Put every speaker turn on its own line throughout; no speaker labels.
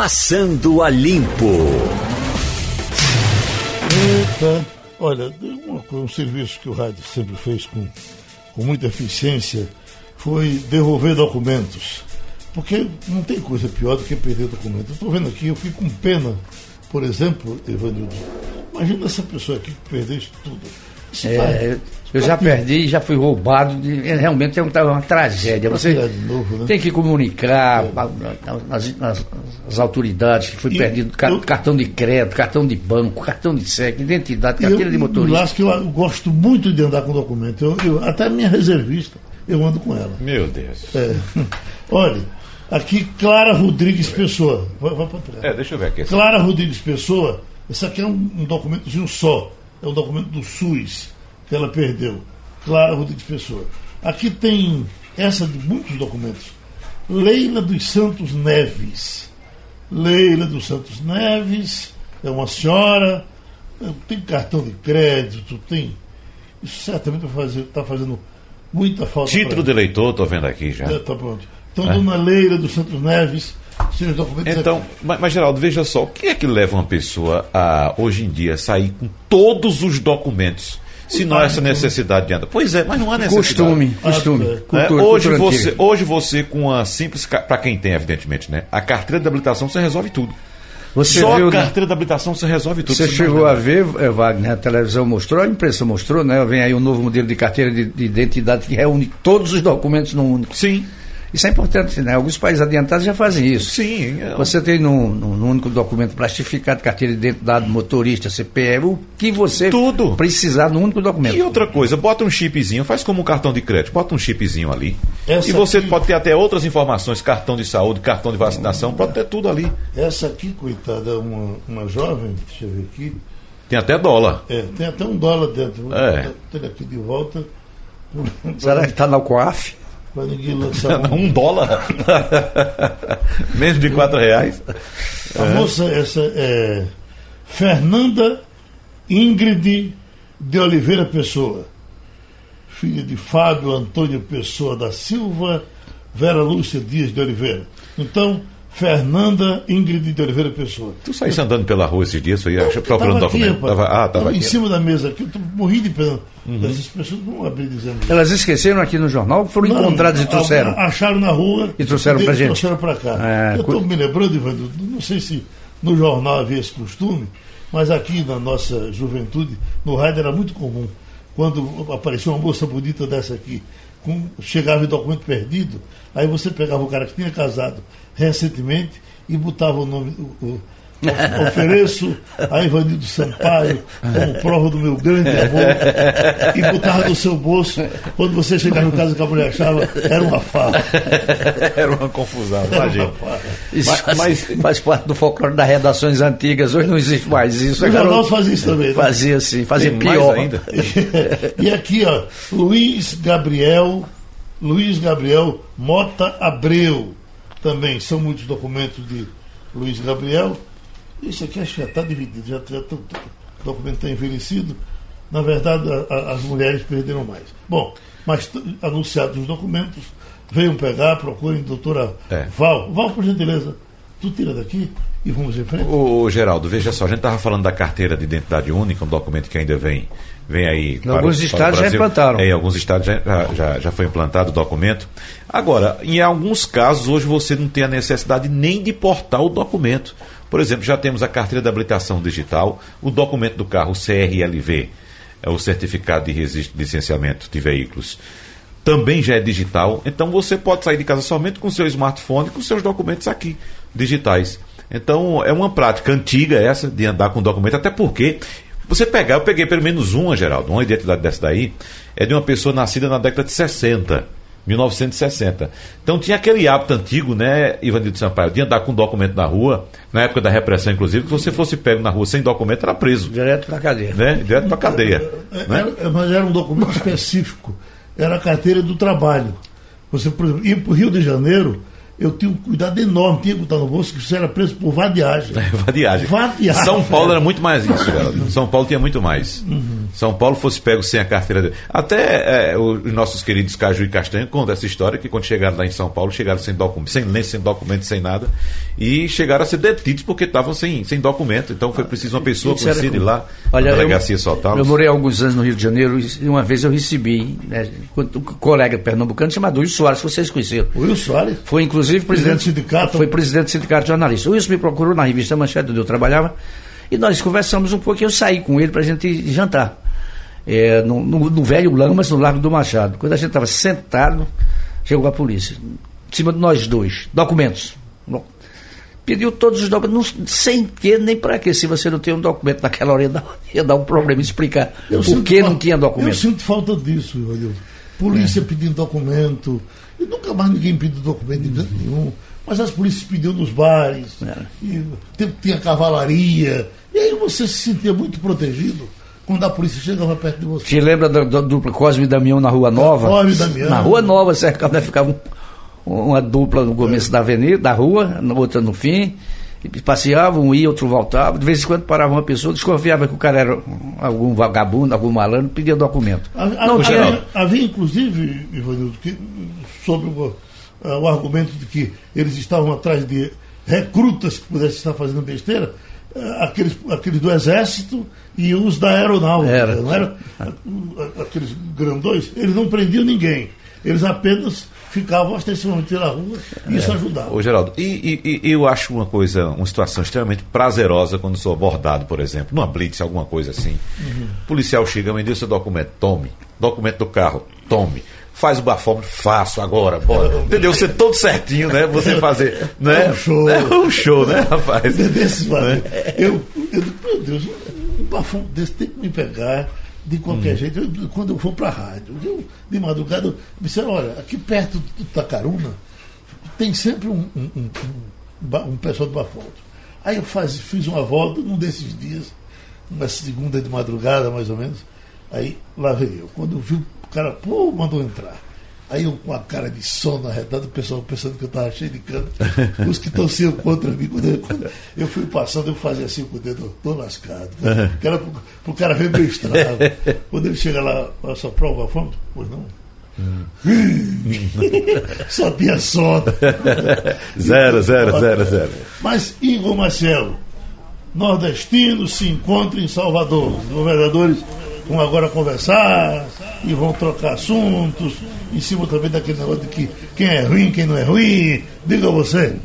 Passando a Limpo.
Eita, olha, um, um serviço que o rádio sempre fez com, com muita eficiência foi devolver documentos. Porque não tem coisa pior do que perder documentos. Estou vendo aqui, eu fico com pena, por exemplo, Evanildo. Imagina essa pessoa aqui que perdeu tudo.
É, eu já perdi, já fui roubado. de- realmente é uma, uma tragédia. Você
novo, né?
tem que comunicar nas, nas- nas autoridades que foi
E
perdido
eu-
cartão de crédito, cartão de banco, cartão de cheque, identidade,
E eu,
carteira de motorista.
que eu gosto muito de andar com documento. Eu, eu- até a minha reservista, eu ando com ela.
Meu Deus.
É. Olha, aqui Clara Rodrigues Pessoa. Vai, vai pra trás.
É, deixa eu ver aqui.
Clara Rodrigues Pessoa, esse aqui é um, um documentozinho só. É um documento do SUS que ela perdeu. Clara Rodrigues Pessoa. Aqui tem essa de muitos documentos. Leila dos Santos Neves. Leila dos Santos Neves é uma senhora, é, tem cartão de crédito, tem. Isso certamente está fazendo, tá fazendo muita falta.
Título de eleitor, tô vendo aqui já.
é, tá pronto. Então, Dona Leila dos Santos Neves, seus documentos
Então,
aqui.
mas, mas, Geraldo, veja só, o que é que leva uma pessoa a, hoje em dia, sair com todos os documentos, se não há essa necessidade de andar? Pois é, mas não há necessidade.
Costume, costume.
Ah, é.
né?
Cultura,
hoje,
cultura
você,
antiga.
hoje você, com a simples. Para quem tem, evidentemente, né? A carteira de habilitação você resolve tudo.
Você
Só
viu,
a
né?
carteira de habilitação você resolve tudo.
Você
Você
chegou a ver, eh, Wagner, a televisão mostrou, a imprensa mostrou, né? Vem aí um novo modelo de carteira de, de identidade que reúne todos os documentos num único.
Sim,
Isso é importante, né? Alguns países adiantados já fazem isso.
sim. é-
Você tem num, num- num único documento plastificado, carteira de identidade, motorista, CPF, o que você
Tudo.
precisar num único documento.
E outra coisa, bota um chipzinho, faz como um cartão de crédito, bota um chipzinho ali.
Essa
e você
aqui-
pode ter até outras informações, cartão de saúde, cartão de vacinação, pode ter tudo ali.
Essa aqui, coitada, é uma, uma jovem, deixa eu ver aqui.
Tem até dólar.
É, tem até um dólar dentro. Vou
É.
ele aqui de volta.
Será que está na COAF?
Lançar um.
Dólar? Menos de quatro reais?
A moça, essa é Fernanda Ingrid de Oliveira Pessoa, filha de Fábio Antônio Pessoa da Silva, Vera Lúcia Dias de Oliveira. Então, Fernanda Ingrid de Oliveira Pessoa.
Tu saísse andando pela rua esses dias, eu ia procurando
Tava aqui,
documento.
rapaz.
Tava- ah, tava
Tava em
aqui.
cima da mesa aqui, eu tô morri de pena. Essas pessoas não abrir dizendo isso.
Elas esqueceram aqui no jornal, foram
Não,
encontradas e trouxeram.
Acharam na rua
E trouxeram pra
e
gente.
trouxeram para cá.
É,
eu
cu-
estou me lembrando, Ivanildo, não sei se no jornal havia esse costume, mas aqui na nossa juventude, no rádio era muito comum. Quando aparecia uma moça bonita dessa aqui, com, chegava em documento perdido, aí você pegava o cara que tinha casado recentemente e botava o nome. o- o- of- Ofereço a Ivanildo Sampaio como prova do meu grande amor e botava no seu bolso. Quando você chegava em casa que a mulher achava, era uma farra.
Era uma confusão,
Era uma
imagina.
farra.
Isso
Mas-
faz,
mas-
faz parte do folclore das redações antigas. Hoje não existe mais isso.
O jornal fazia isso também. né?
fazia assim, fazia
Tem
pior.
ainda.
e aqui, ó, Luiz Gabriel, Luiz Gabriel Mota Abreu. Também são muitos documentos de Luiz Gabriel. Isso aqui acho que já está dividido, já, já o documento está envelhecido. Na verdade, a- a- as mulheres perderam mais. Bom, mas anunciados os documentos, venham pegar, procurem doutora
É.
Val. Val, por gentileza, tu tira daqui e vamos em frente.
Ô, ô, Geraldo, veja só, a gente estava falando da carteira de identidade única, um documento que ainda vem, vem aí.
Em alguns
o-
estados já implantaram.
É, em alguns estados já, já, já- foi implantado o documento. Agora, em alguns casos, hoje você não tem a necessidade nem de portar o documento. Por exemplo, já temos a carteira de habilitação digital, o documento do carro CRLV, é o certificado de registro de licenciamento de veículos. Também já é digital, então você pode sair de casa somente com seu smartphone, com seus documentos aqui, digitais. Então é uma prática antiga essa de andar com documento, até porque você pegar, eu peguei pelo menos uma, Geraldo, uma identidade dessa daí, é de uma pessoa nascida na década de 60. 1960. Então tinha aquele hábito antigo, né, Ivanildo Sampaio, de andar com documento na rua, na época da repressão, inclusive, que se você fosse pego na rua sem documento, era preso,
Direto pra cadeia.
né? Direto pra cadeia.
É,
né?
era- mas era um documento específico. Era a carteira do trabalho. Você, por exemplo, ia para o Rio de Janeiro, eu tinha um cuidado enorme, tinha que botar no bolso que você era preso por vadiagem.
Vadiagem.
Vadiagem.
São Paulo era muito mais isso. São Paulo tinha muito mais. São Paulo fosse pego sem a carteira dele. Até é, os nossos queridos Caju e Castanho contam essa história que quando chegaram lá em São Paulo, chegaram sem documento, sem lei, sem documento, sem nada, e chegaram a ser detidos porque estavam sem, sem documento. Então foi preciso uma pessoa conhecida ir lá,
Olha,
na delegacia
eu,
soltá-los.
eu morei alguns anos no Rio de Janeiro e uma vez eu recebi né, um colega pernambucano chamado Wilson Soares, que vocês conheceram.
O Wilson Soares.
Foi inclusive
Presidente
presidente,
do sindicato.
Foi presidente do sindicato de jornalistas. O Wilson me procurou na revista Manchete, onde eu trabalhava, e nós conversamos um pouco. Eu saí com ele para a gente jantar. É, no, no- no velho Lamas, no Largo do Machado. Quando a gente estava sentado, chegou a polícia. Em cima de nós dois. Documentos. Pediu todos os documentos, não- sem que nem para que. Se você não tem um documento naquela hora, ia dar, ia dar um problema explicar por que não tinha
Eu
documento.
sinto falta disso, Ivanildo. Polícia pedindo documento. E nunca mais ninguém pediu documento de nenhum. Mas as polícias pediam nos bares.
É.
E tinha cavalaria. E aí você se sentia muito protegido quando a polícia chegava perto de você.
Te lembra da, da dupla Cosme e Damião na Rua Nova?
Cosme e Damião.
Na Rua Nova, cercado, né? ficava um- uma dupla no começo da avenida, da rua, outra no fim. E passeavam, um ia, outro voltava. De vez em quando parava uma pessoa, desconfiava que o cara era algum vagabundo, algum malandro, pedia documento.
Havia,
Não tinha.
havia, havia, inclusive, Ivanildo, que, sobre o, ah, o argumento de que eles estavam atrás de recrutas que pudessem estar fazendo besteira, aqueles, aqueles do Exército e os da Aeronáutica.
Era.
Não era? Aqueles grandões, eles não prendiam ninguém. Eles apenas ficavam ostensivamente na rua e isso ajudava.
Ô, Geraldo, e, e- e eu acho uma coisa, uma situação extremamente prazerosa quando sou abordado, por exemplo, numa blitz, alguma coisa assim. O policial chega, me deu seu documento, tome. Documento do carro, tome. Faz o bafômetro, faço agora, bora. Entendeu? Você todo certinho, né? Você fazer. Né?
É um show.
É um show, né, rapaz?
desses, mano. Eu, eu digo, meu Deus, um bafão desse tem que me pegar de qualquer jeito. Eu- quando eu for para a rádio, eu, de madrugada, eu me disseram, olha, aqui perto do Tacaruna tem sempre um, um, um, um um pessoal do bafômetro. Aí eu faz, fiz uma volta num desses dias, uma segunda de madrugada, mais ou menos. Aí lá veio eu. Quando eu vi o cara, pô, mandou entrar. Aí eu com a cara de sono arretado, o pessoal pensando que eu estava cheio de cano. Os que sendo contra mim, quando eu, quando eu fui passando, eu fazia assim com o dedo, tô lascado. Que era pro, pro cara ver meu estrago. Quando ele chega lá, a sua prova, fome, pois não. Só tinha sono.
Zero, zero, zero, zero.
Mas Igor Marcelo, nordestinos se encontram em Salvador. Os governadores vão agora conversar e vão trocar assuntos, em cima também daquele negócio de que quem é ruim, quem não é ruim. Diga você.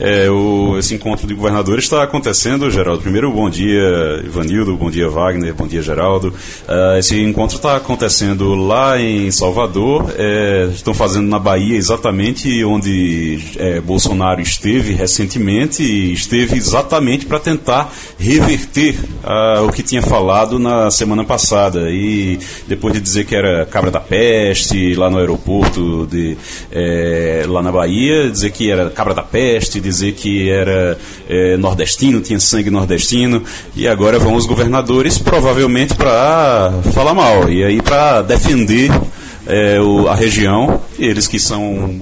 É, o, esse encontro de governadores está acontecendo, Geraldo. Primeiro, bom dia, Ivanildo, bom dia, Wagner, bom dia, Geraldo. Ah, esse encontro está acontecendo lá em Salvador, é, estão fazendo na Bahia exatamente onde é, Bolsonaro esteve recentemente e esteve exatamente para tentar reverter ah, o que tinha falado na semana passada. E depois de dizer que era cabra da peste lá no aeroporto de, é, lá na Bahia, dizer que era cabra da peste, dizer que era é, nordestino, tinha sangue nordestino, e agora vão os governadores provavelmente para falar mal, e aí para defender é, o- a região, eles que são,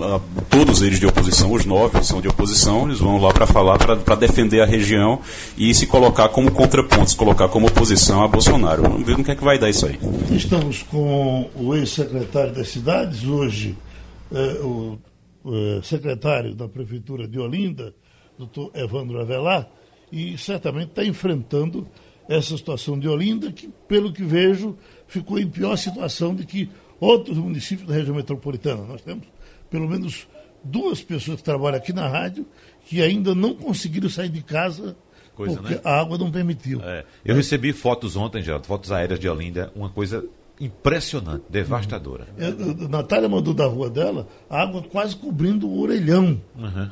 todos eles de oposição, os nove são de oposição, eles vão lá para falar, para defender a região e se colocar como contrapontos, colocar como oposição a Bolsonaro. Vamos ver no que é que vai dar isso aí.
Estamos com o ex-secretário das cidades, hoje eh, o eh, secretário da Prefeitura de Olinda, doutor Evandro Avelar, e certamente está enfrentando essa situação de Olinda, que, pelo que vejo, ficou em pior situação do que outros municípios da região metropolitana. Nós temos pelo menos duas pessoas que trabalham aqui na rádio que ainda não conseguiram sair de casa
Coisa,
porque
né?
a água não permitiu.
É, eu recebi fotos ontem, Geraldo, fotos aéreas de Olinda, uma coisa impressionante, devastadora.
É, a Natália mandou da rua dela a água quase cobrindo o orelhão.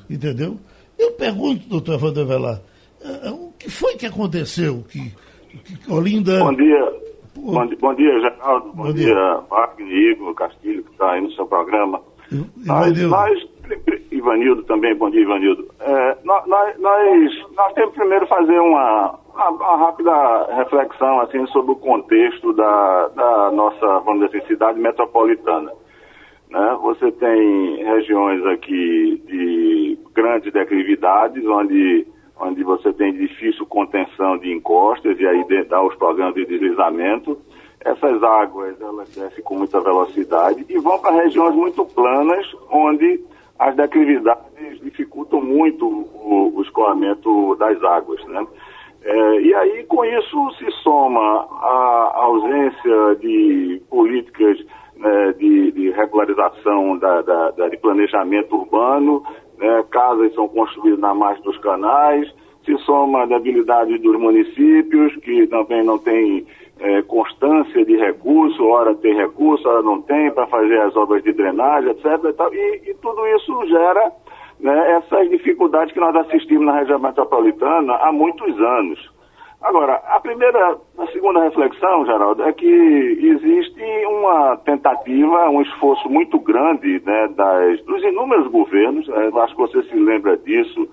Entendeu? Eu pergunto, doutor Evandro Avelar, é, é, o que foi que aconteceu? Que, que Olinda.
Bom dia. Bom, bom dia, Geraldo. Bom,
Bom dia.
dia, Wagner, Igor, Castilho, que está aí no seu programa.
I-
Nós,
Ivanildo.
nós, Ivanildo também, bom dia, Ivanildo. É, nós, nós, nós, nós temos primeiro fazer uma, uma, rápida reflexão assim, sobre o contexto da, da nossa, vamos dizer assim, cidade metropolitana. Né? Você tem regiões aqui de grandes declividades, onde onde você tem difícil contenção de encostas e aí dá os problemas de deslizamento. Essas águas elas descem com muita velocidade e vão para regiões muito planas, onde as declividades dificultam muito o, o escoamento das águas. Né? É, e aí, com isso, se soma a ausência de políticas né, de, de, regularização da, da, da, de planejamento urbano, né, casas são construídas na margem dos canais, se soma a debilidade dos municípios, que também não tem é, constância de recurso, hora tem recurso, hora não tem, para fazer as obras de drenagem, etc. E, e, e tudo isso gera né, essas dificuldades que nós assistimos na região metropolitana há muitos anos. Agora, a primeira, a segunda reflexão, Geraldo, é que existe uma tentativa, um esforço muito grande né, das, dos inúmeros governos, né, acho que você se lembra disso,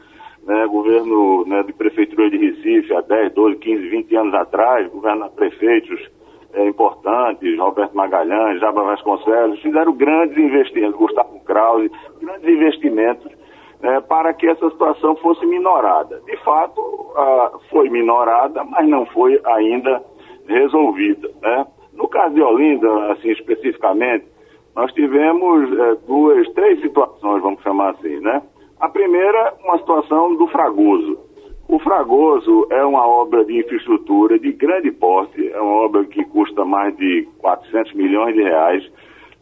né, governo né, de Prefeitura de Recife há 10, 12, 15, 20 anos atrás, governo prefeitos é, importantes, Roberto Magalhães, Jabra Vasconcelos, fizeram grandes investimentos, Gustavo Krause, grandes investimentos é, para que essa situação fosse minorada. De fato, ah, foi minorada, mas não foi ainda resolvida. Né? No caso de Olinda, assim especificamente, nós tivemos é, duas, três situações, vamos chamar assim, né? A primeira, uma situação do Fragoso. O Fragoso é uma obra de infraestrutura de grande porte, é uma obra que custa mais de 400 milhões de reais,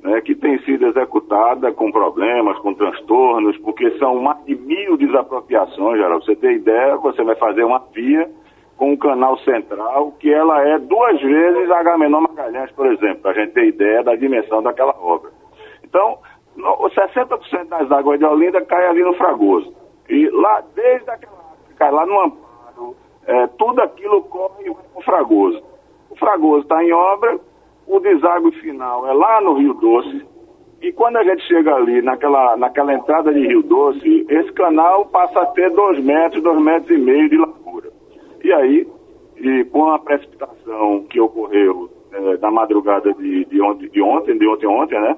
né, que tem sido executada com problemas, com transtornos, porque são mais de mil desapropriações, Geraldo. Você tem ideia, você vai fazer uma via com um canal central, que ela é duas vezes a Agamenon Magalhães, por exemplo, para a gente ter ideia da dimensão daquela obra. Então, 60% das águas de Olinda caem ali no Fragoso. E lá, desde aquela cai lá no Amparo, é, tudo aquilo corre o Fragoso. O Fragoso está em obra, o deságue final é lá no Rio Doce, e quando a gente chega ali, naquela, naquela entrada de Rio Doce, esse canal passa a ter dois metros, dois metros e meio de largura. E aí, e com a precipitação que ocorreu é, na madrugada de, de, ontem, de ontem, de ontem, ontem, né?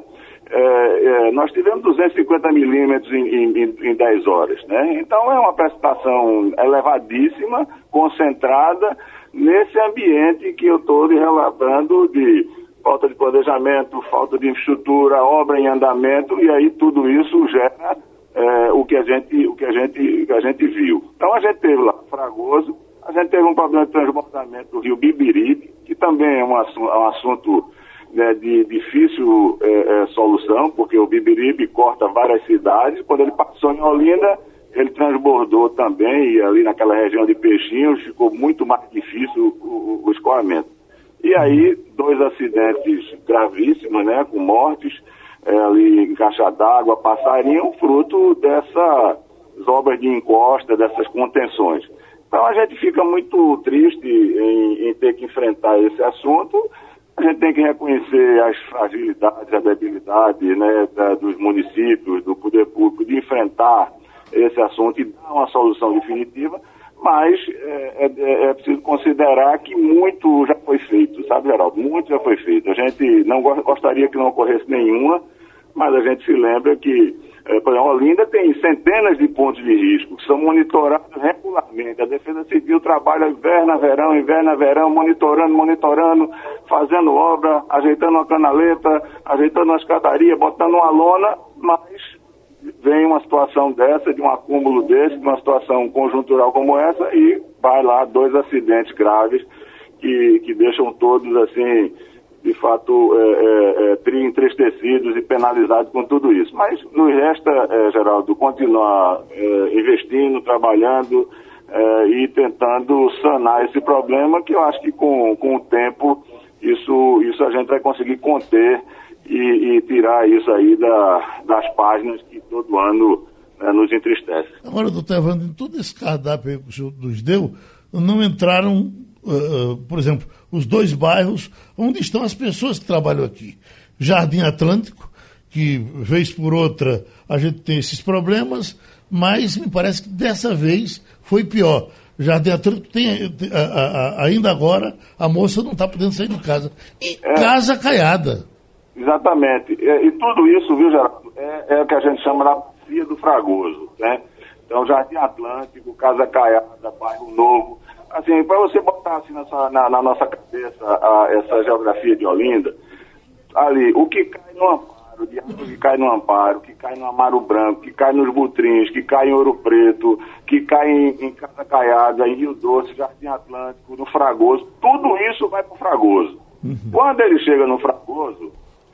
É, é, nós tivemos 250 milímetros em, em, em 10 horas, né? Então é uma precipitação elevadíssima, concentrada nesse ambiente que eu estou relatando de falta de planejamento, falta de infraestrutura, obra em andamento, e aí tudo isso gera é, o, que a gente, o que a gente, que a gente viu. Então a gente teve lá Fragoso, a gente teve um problema de transbordamento do rio Bibiribe, que também é um, assunto, é um assunto né, de difícil é, solução, porque o Bibiribe corta várias cidades. Quando ele passou em Olinda, ele transbordou também, e ali naquela região de Peixinhos ficou muito mais difícil o, o, escoamento. E aí, dois acidentes gravíssimos, né, com mortes, é, ali em caixa d'água, passarinho, fruto dessas obras de encosta, dessas contenções. Então a gente fica muito triste em, em ter que enfrentar esse assunto, a gente tem que reconhecer as fragilidades, a debilidade né, da, dos municípios, do poder público, de enfrentar esse assunto e dar uma solução definitiva, mas é, é, é, preciso considerar que muito já foi feito, sabe, Geraldo? Muito já foi feito. A gente não gostaria que não ocorresse nenhuma, mas a gente se lembra que, é, por exemplo, Olinda tem centenas de pontos de risco que são monitorados regularmente. A Defesa Civil trabalha inverno, verão, inverno, verão, monitorando, monitorando, fazendo obra, ajeitando uma canaleta, ajeitando uma escadaria, botando uma lona, mas vem uma situação dessa, de um acúmulo desse, de uma situação conjuntural como essa, e vai lá dois acidentes graves que, que deixam todos assim, de fato, é, é, é, entristecidos e penalizados com tudo isso. Mas nos resta, é, Geraldo, continuar é, investindo, trabalhando é, e tentando sanar esse problema, que eu acho que com, com o tempo isso, isso a gente vai conseguir conter e, e tirar isso aí da, das páginas que todo ano né, nos entristece.
Agora, doutor Evandro, em todo esse cardápio que o senhor nos deu, não entraram, uh, por exemplo, os dois bairros onde estão as pessoas que trabalham aqui. Jardim Atlântico, que vez por outra a gente tem esses problemas, mas me parece que dessa vez foi pior. Jardim Atlântico tem, a, a, ainda agora, a moça não está podendo sair de casa. E é. casa caiada.
Exatamente. E, e, tudo isso, viu, Geraldo, é, é, o que a gente chama da bacia do Fragoso, né? Então, Jardim Atlântico, Casa Caiada, Bairro Novo. Assim, para você botar assim nessa, na, na, nossa cabeça a, essa geografia de Olinda, ali, o que cai no Amparo, de água que cai no Amparo, que cai no Amaro Branco, que cai nos Butrins, que cai em Ouro Preto, que cai em, em Casa Caiada, em Rio Doce, Jardim Atlântico, no Fragoso, tudo isso vai para o Fragoso. Uhum. Quando ele chega no Fragoso,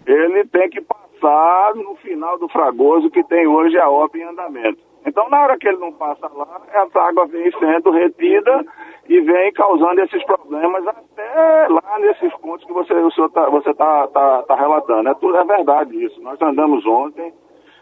ele tem que passar no final do Fragoso, que tem hoje a obra em andamento. Então, na hora que ele não passa lá, essa água vem sendo retida e vem causando esses problemas até lá nesses pontos que você o senhor tá, você está tá, tá relatando. É tudo é verdade isso. Nós andamos ontem,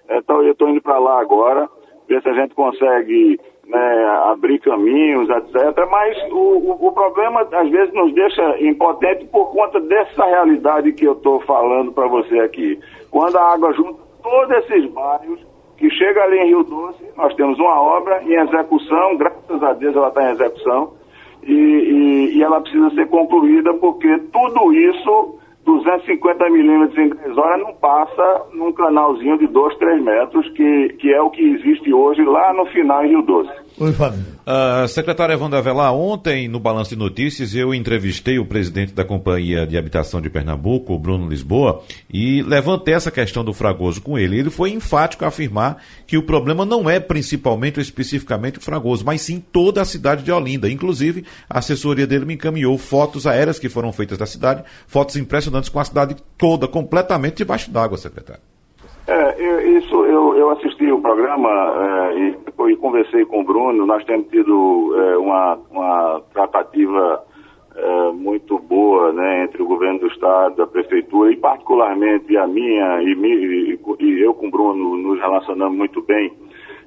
então eu estou indo para lá agora, ver se a gente consegue né, abrir caminhos, etc. Mas o, o, problema às vezes nos deixa impotente por conta dessa realidade que eu estou falando para você aqui. Quando a água junta todos esses bairros que chega ali em Rio Doce, nós temos uma obra em execução, graças a Deus ela está em execução, e, e, e, ela precisa ser concluída porque tudo isso, 250 milímetros em 3 horas, não passa num canalzinho de 2, 3 metros, que, que é o que existe hoje lá no final em Rio Doce.
Oi, Fábio. Uh, secretário Evandro Avelar, ontem no Balanço de Notícias eu entrevistei o presidente da Companhia de Habitação de Pernambuco, o Bruno Lisboa, e levantei essa questão do Fragoso com ele. Ele foi enfático a afirmar que o problema não é principalmente ou especificamente o Fragoso, mas sim toda a cidade de Olinda. Inclusive, a assessoria dele me encaminhou fotos aéreas que foram feitas da cidade, fotos impressionantes com a cidade toda completamente debaixo d'água, secretário.
É, eu, isso eu, eu assisti o programa é, e, e, conversei com o Bruno. Nós temos tido é, uma, uma tratativa é, muito boa né, entre o governo do estado, a prefeitura e particularmente a minha e, e, e eu com o Bruno nos relacionamos muito bem.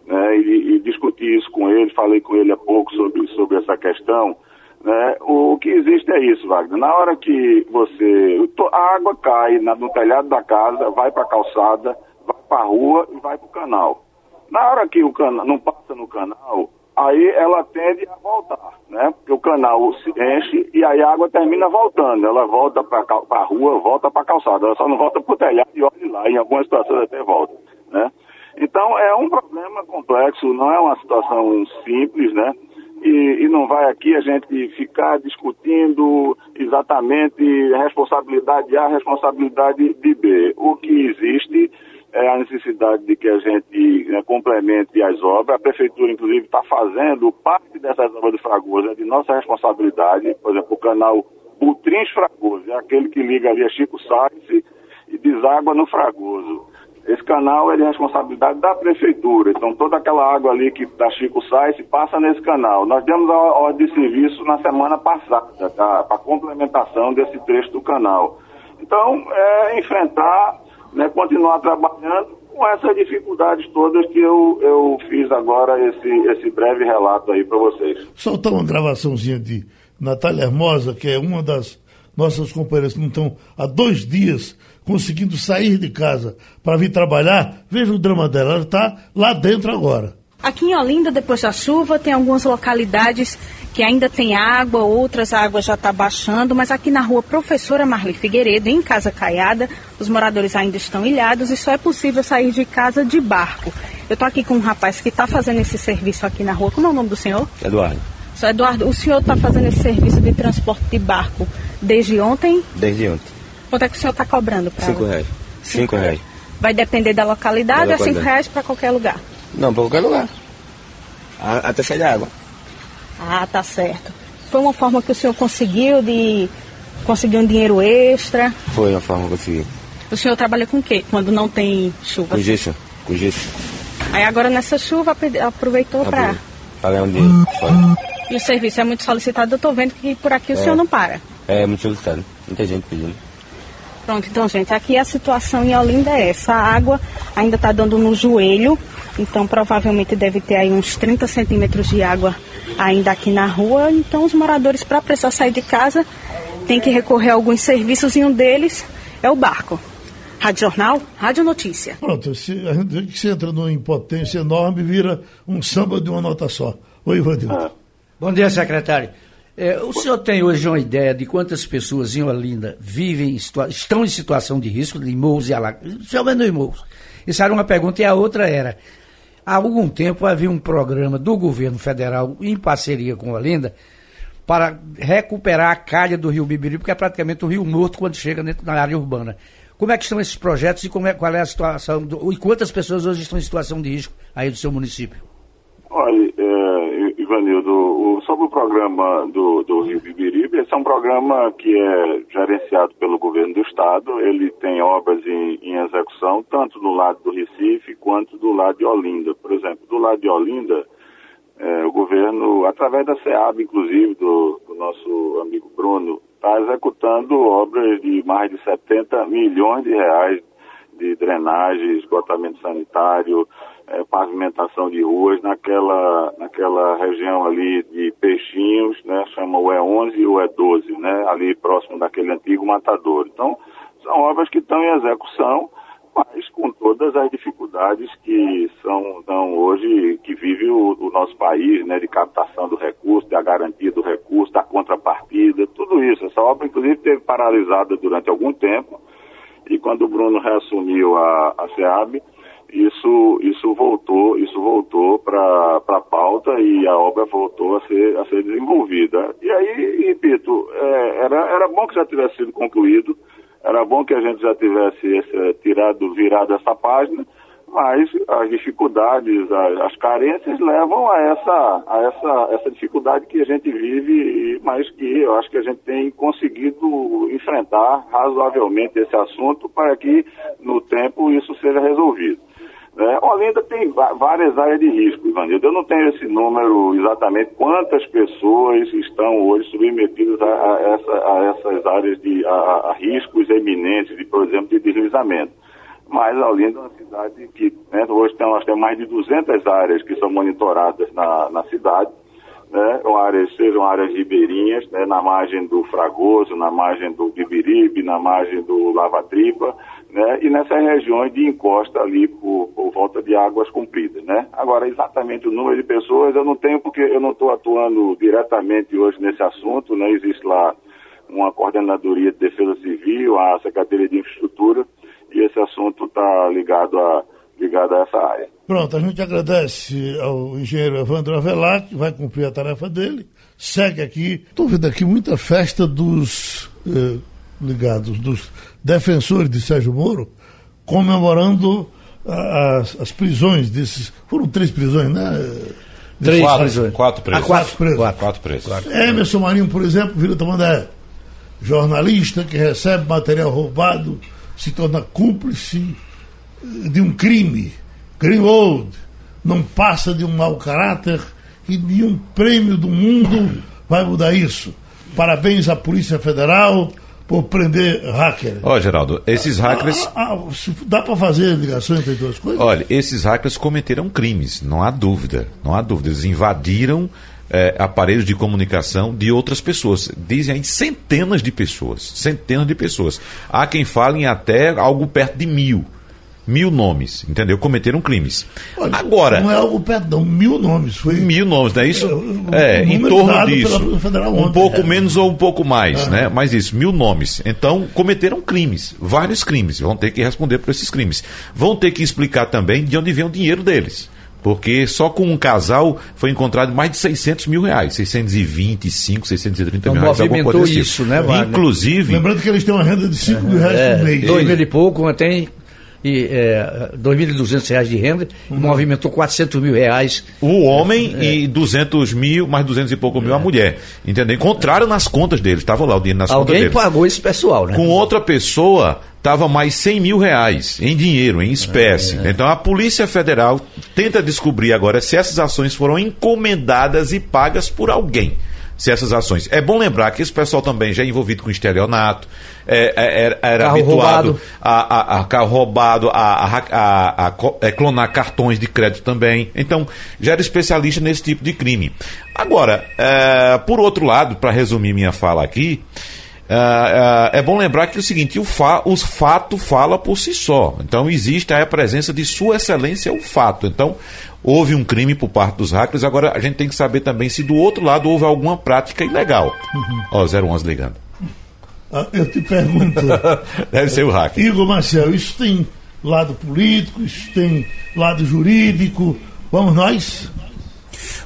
Né, e, discuti isso com ele, falei com ele há pouco sobre, sobre essa questão. Né? O, que existe é isso, Wagner. Na hora que você. A água cai na, no telhado da casa, vai para a calçada, vai para a rua e vai para o canal. Na hora que o canal não passa no canal, aí ela tende a voltar, né? Porque o canal se enche e aí a água termina voltando. Ela volta para a rua, volta para a calçada. Ela só não volta para o telhado e olha lá. Em algumas situações até volta, né? Então é um problema complexo, não é uma situação simples, né? E, e, não vai aqui a gente ficar discutindo exatamente responsabilidade A, responsabilidade de B. O que existe é a necessidade de que a gente né, complemente as obras. A prefeitura, inclusive, está fazendo parte dessas obras de Fragoso, é de nossa responsabilidade. Por exemplo, o canal Butrins Fragoso, é aquele que liga ali a Chico Sainz e deságua no Fragoso. Esse canal é de responsabilidade da prefeitura, então toda aquela água ali que da Chico Sainz passa nesse canal. Nós demos a ordem de serviço na semana passada, tá? para complementação desse trecho do canal. Então, é enfrentar né, continuar trabalhando com essas dificuldades todas que eu, eu fiz agora esse, esse breve relato aí para vocês.
Soltar uma gravaçãozinha de Natália Hermosa, que é uma das nossas companheiras que não estão há dois dias conseguindo sair de casa para vir trabalhar. Veja o drama dela, ela está lá dentro agora.
Aqui em Olinda, depois da chuva, tem algumas localidades que ainda tem água, outras águas já está baixando, mas aqui na rua Professora Marli Figueiredo, em Casa Caiada, os moradores ainda estão ilhados e só é possível sair de casa de barco. Eu estou aqui com um rapaz que está fazendo esse serviço aqui na rua. Como é o nome do senhor?
Eduardo.
Só Eduardo, o senhor está fazendo esse serviço de transporte de barco desde ontem?
Desde ontem.
Quanto é que o senhor está cobrando para
Cinco reais. Cinco, cinco reais.
Vai depender da localidade, da localidade. é cinco reais para qualquer lugar?
Não, para qualquer lugar. Até sair da água.
Ah, tá certo. Foi uma forma que o senhor conseguiu de conseguir um dinheiro extra?
Foi uma forma que eu consegui.
O senhor trabalha com o quê quando não tem chuva?
Com gesso, com gesso.
Aí agora nessa chuva aproveitou para...
Pagar um dinheiro fora.
E o serviço é muito solicitado, eu estou vendo que por aqui o senhor não para.
É, muito solicitado. Muita gente pedindo.
Pronto, então, gente, aqui a situação em Olinda é essa. A água ainda está dando no joelho, então provavelmente deve ter aí uns 30 centímetros de água ainda aqui na rua. Então os moradores, para precisar sair de casa, têm que recorrer a alguns serviços e um deles é o barco. Rádio Jornal, Rádio Notícia.
Pronto, se, a gente vê que você entra numa impotência enorme vira um samba de uma nota só. Oi, Ivanildo.
Bom dia, secretário. É, o senhor tem hoje uma ideia de quantas pessoas em Olinda vivem, estão em situação de risco de morros e alagamentos? Chovendo em morros. Isso era uma pergunta e a outra era, Há algum tempo havia um programa do governo federal, em parceria com a Olinda, para recuperar a calha do rio Bibiribe, que é praticamente o rio morto quando chega dentro da área urbana. Como é que estão esses projetos e é, qual é a situação, do, e quantas pessoas hoje estão em situação de risco aí do seu município?
Olha, é, Ivanildo, o, sobre o programa do, do Rio Bibiribe, esse é um programa que é gerenciado pelo governo do estado, ele tem obras em, em execução, tanto no lado do Recife quanto do lado de Olinda. Por exemplo, do lado de Olinda, é, o governo, através da SEAB, inclusive, do, do nosso amigo Bruno, está executando obras de mais de 70 milhões de reais de drenagem, esgotamento sanitário, é, pavimentação de ruas naquela, naquela região ali de Peixinhos, né, chama o E11 e o E12, né, ali próximo daquele antigo matador. Então, são obras que estão em execução, mas com todas as dificuldades que são, são hoje, que vive o, o, nosso país, né, de captação do recurso, da garantia do recurso, da contrapartida, tudo isso. Essa obra, inclusive, teve paralisada durante algum tempo, e quando o Bruno reassumiu a, a SEAB, isso, isso voltou, isso voltou para a pauta e a obra voltou a ser, a ser desenvolvida. E aí, repito, é, era, era bom que já tivesse sido concluído, era bom que a gente já tivesse esse, tirado, virado essa página, mas as dificuldades, as, as, carências levam a essa, a essa, essa dificuldade que a gente vive, mas que eu acho que a gente tem conseguido enfrentar razoavelmente esse assunto para que no tempo isso seja resolvido. É, Olinda tem várias áreas de risco, Ivanildo. Eu não tenho esse número exatamente quantas pessoas estão hoje submetidas a, a, essa, a essas áreas de a, a, riscos eminentes, de, por exemplo, de deslizamento. Mas Olinda é uma cidade que né, hoje tem, nós mais de 200 áreas que são monitoradas na, na cidade, né, áreas, sejam áreas ribeirinhas, né, na margem do Fragoso, na margem do Bibiribe, na margem do Lava Tripa, né, e nessas regiões de encosta ali por, por, volta de águas compridas, né. Agora, exatamente o número de pessoas eu não tenho porque eu não estou atuando diretamente hoje nesse assunto, né, existe lá uma coordenadoria de defesa civil, a Secretaria de Infraestrutura, e esse assunto está ligado a, ligado a essa área.
Pronto, a gente agradece ao engenheiro Evandro Avelar, que vai cumprir a tarefa dele, segue aqui. Estou vendo aqui muita festa dos eh, ligados, dos defensores de Sérgio Moro, comemorando as, as prisões desses. Foram três prisões, né?
Três quatro, prisões. Quatro presos.
Ah, quatro presos.
Quatro, quatro presos. Quatro.
Emerson Marinho, por exemplo, Vila Tamandé, jornalista que recebe material roubado, se torna cúmplice de um crime. Greenwald não passa de um mau caráter e nenhum prêmio do mundo vai mudar isso. Parabéns à Polícia Federal, por prender hacker.
Ó, oh, Geraldo, esses ah, hackers.
Ah, ah, dá para fazer ligação entre duas coisas?
Olha, esses hackers cometeram crimes, não há dúvida. Não há dúvida. Eles invadiram é, aparelhos de comunicação de outras pessoas. Dizem aí centenas de pessoas. Centenas de pessoas. Há quem falem até algo perto de mil mil nomes, entendeu? Cometeram crimes. Olha, Agora.
Não é algo perdão, mil nomes. Foi,
mil nomes, não é isso? É, é em torno disso. Ontem, um pouco é. menos ou um pouco mais, né? Mas isso, mil nomes. Então, cometeram crimes, vários crimes. Vão ter que responder por esses crimes. Vão ter que explicar também de onde vem o dinheiro deles. Porque só com um casal foi encontrado mais de 600 mil reais, 625, 630
então,
mil reais.
Alguma coisa isso, né,
Wagner? Inclusive.
Lembrando que eles têm uma renda de 5 mil reais é, por mês.
Dois mil e pouco, tem e é, 2.200 reais de renda uhum. e movimentou 400 mil reais.
O homem é. e 200 mil, mais 200 e pouco mil a é. mulher. Entendeu? Encontraram nas contas deles, estava lá o dinheiro nas
Alguém
contas deles.
Alguém pagou esse pessoal, né?
Com outra pessoa, estava mais 100 mil reais em dinheiro, em espécie. É. Então a Polícia Federal tenta descobrir agora se essas ações foram encomendadas e pagas por alguém se essas ações. É bom lembrar que esse pessoal também já é envolvido com estelionato, é, é, era, era carro habituado a, a, a, carro roubado, a, a, a é, clonar cartões de crédito também. Então, já era especialista nesse tipo de crime. Agora, é, por outro lado, para resumir minha fala aqui, é, é, bom lembrar que é o seguinte, o, fa, o fato fala por si só. Então existe a presença de Sua Excelência o fato. Então, houve um crime por parte dos hackers, agora a gente tem que saber também se do outro lado houve alguma prática ilegal. Uhum. Ó, 011 ligando.
Ah, eu te pergunto.
Deve ser o hacker.
Igor Marcel, isso tem lado político, isso tem lado jurídico. Vamos nós?